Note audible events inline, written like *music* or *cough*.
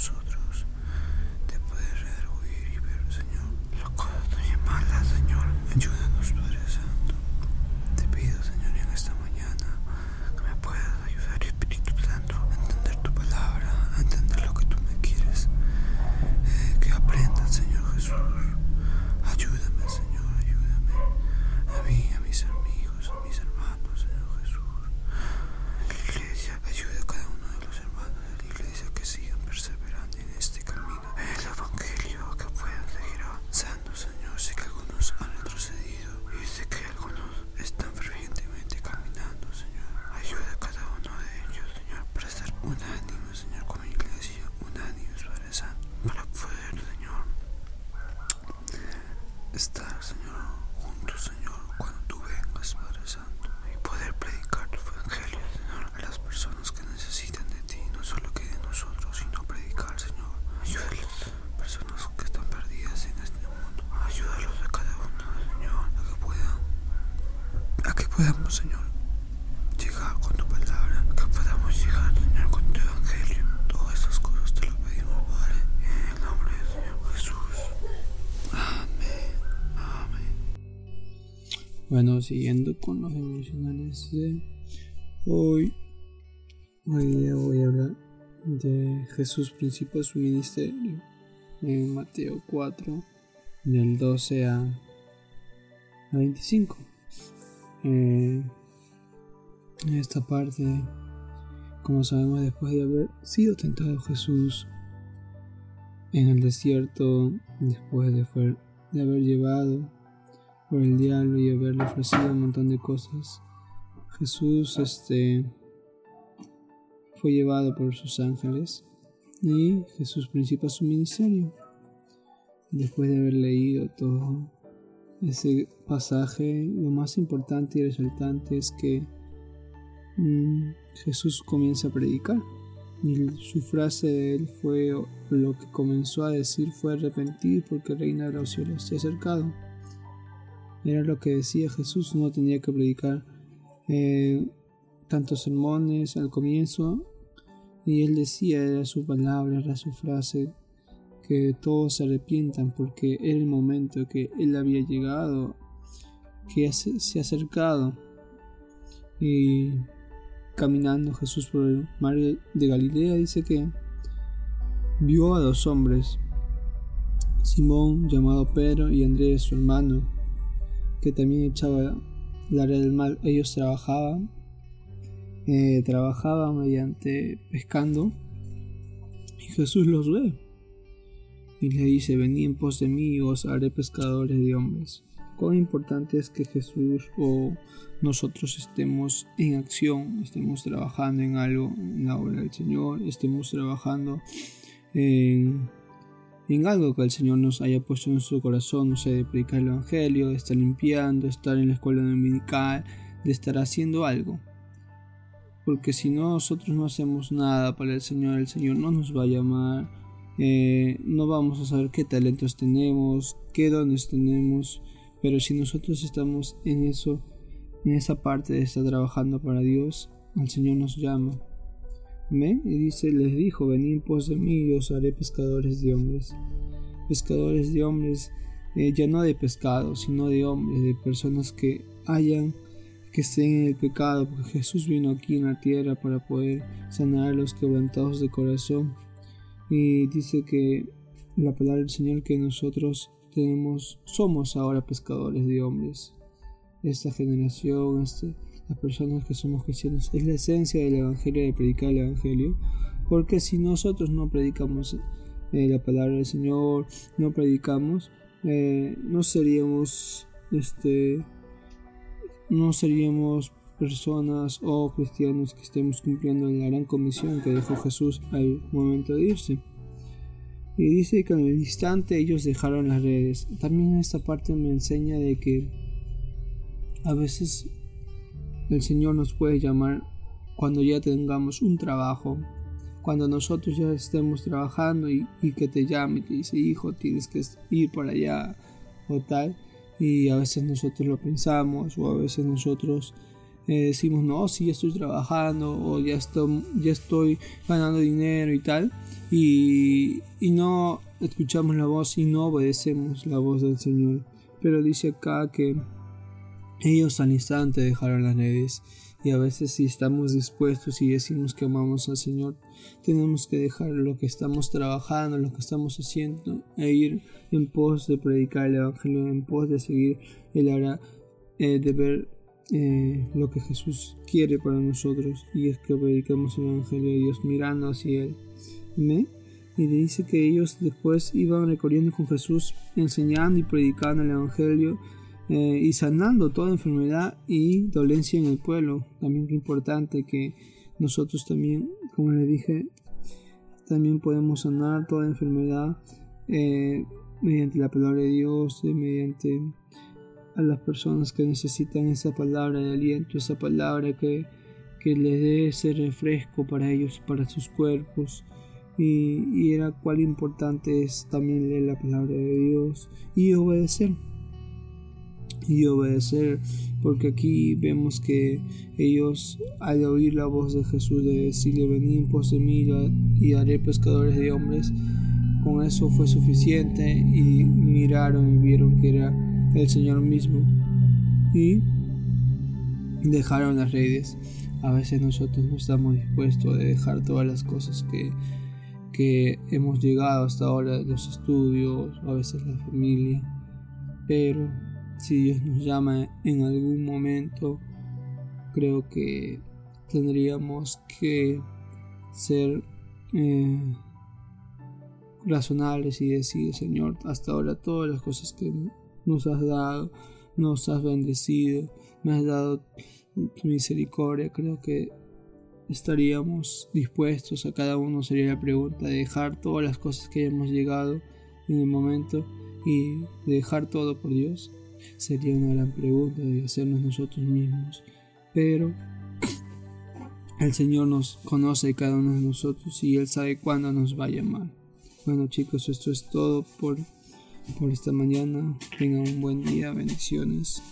nosotros. Podamos, Señor, llegar con tu palabra, que podamos llegar, Señor, con tu evangelio. Todas estas cosas te lo pedimos, Padre, en el nombre del Señor Jesús. Amén. Amén. Bueno, siguiendo con los devocionales de hoy, hoy día voy a hablar de Jesús principio de su ministerio en Mateo 4 del 12 a, a 25 Eh, esta parte como sabemos después de haber sido tentado Jesús en el desierto después de haber llevado por el diablo y haberle ofrecido un montón de cosas Jesús este fue llevado por sus ángeles y Jesús principia su ministerio. Después de haber leído todo ese pasaje, lo más importante y resaltante es que mm, Jesús comienza a predicar. Y su frase de él fue, lo que comenzó a decir fue arrepentir porque el reino de los cielos se ha acercado. Era lo que decía Jesús, no tenía que predicar eh, tantos sermones al comienzo y él decía, era su palabra, era su frase, que todos se arrepientan porque era el momento que él había llegado, que se, ha acercado. Y caminando Jesús por el mar de Galilea dice que vio a dos hombres, Simón llamado Pedro y Andrés su hermano, que también echaba la red del mal. Ellos trabajaban eh, trabajaba mediante pescando y Jesús los ve y le dice venid en pos de mí os haré pescadores de hombres cuán importante es que Jesús o nosotros estemos en acción estemos trabajando en algo en la obra del Señor estemos trabajando en, algo que el Señor nos haya puesto en nuestro corazón no sé de predicar el Evangelio de estar limpiando de estar en la escuela dominical de estar haciendo algo. Porque si no nosotros no hacemos nada para el Señor, el Señor no nos va a llamar, eh, no vamos a saber qué talentos tenemos, qué dones tenemos, pero si nosotros estamos en eso, en esa parte de estar trabajando para Dios, el Señor nos llama. Amén. Y dice, les dijo, venid pos de mí y os haré pescadores de hombres. Pescadores de hombres, eh, ya no de pescado, sino de hombres, de personas que hayan que estén en el pecado, porque Jesús vino aquí en la tierra para poder sanar a los quebrantados de corazón. Y dice que la palabra del Señor que nosotros tenemos, somos ahora pescadores de hombres. Esta generación, este, las personas que somos cristianos, es la esencia del Evangelio, de predicar el Evangelio, porque si nosotros no predicamos eh, la palabra del Señor, no predicamos, eh, no seríamos este no seríamos personas o cristianos que estemos cumpliendo la gran comisión que dejó Jesús al momento de irse. Y dice que en el instante ellos dejaron las redes. También esta parte me enseña de que a veces el Señor nos puede llamar cuando ya tengamos un trabajo, cuando nosotros ya estemos trabajando y, que te llame y te dice, hijo, tienes que ir para allá o tal. Y a veces nosotros lo pensamos o a veces nosotros eh, decimos, no, sí, ya estoy trabajando o ya estoy, ya estoy ganando dinero y tal. Y, y no escuchamos la voz y no obedecemos la voz del Señor. Pero dice acá que ellos al instante dejaron las redes y a veces si estamos dispuestos y decimos que amamos al Señor, tenemos que dejar lo que estamos trabajando, lo que estamos haciendo e ir en pos de predicar el Evangelio, en pos de seguir el hora eh, de ver eh, lo que Jesús quiere para nosotros y es que predicamos el Evangelio de Dios mirando hacia Él. Y dice que ellos después iban recorriendo con Jesús, enseñando y predicando el Evangelio eh, y sanando toda enfermedad y dolencia en el pueblo. También es importante que nosotros también, como le dije, también podemos sanar toda enfermedad eh, mediante la palabra de Dios, eh, mediante a las personas que necesitan esa palabra de aliento, esa palabra que, que les dé ese refresco para ellos, para sus cuerpos. Y, y era cuál importante es también leer la palabra de Dios y obedecer y obedecer, porque aquí vemos que ellos al oír la voz de Jesús de decirle venid en pos de mí y haré pescadores de hombres, con eso fue suficiente y miraron y vieron que era el Señor mismo y dejaron las redes. A veces nosotros no estamos dispuestos a dejar todas las cosas que, que hemos llegado hasta ahora, los estudios, a veces la familia, pero si Dios nos llama en algún momento, creo que tendríamos que ser eh, razonables y decir, Señor, hasta ahora todas las cosas que nos has dado, nos has bendecido, me has dado tu misericordia, creo que estaríamos dispuestos a cada uno sería la pregunta de dejar todas las cosas que hemos llegado en el momento y dejar todo por Dios Sería una gran pregunta de hacernos nosotros mismos. Pero *coughs* el Señor nos conoce cada uno de nosotros y Él sabe cuándo nos va a llamar. Bueno chicos, esto es todo por, por esta mañana. Tengan un buen día, bendiciones.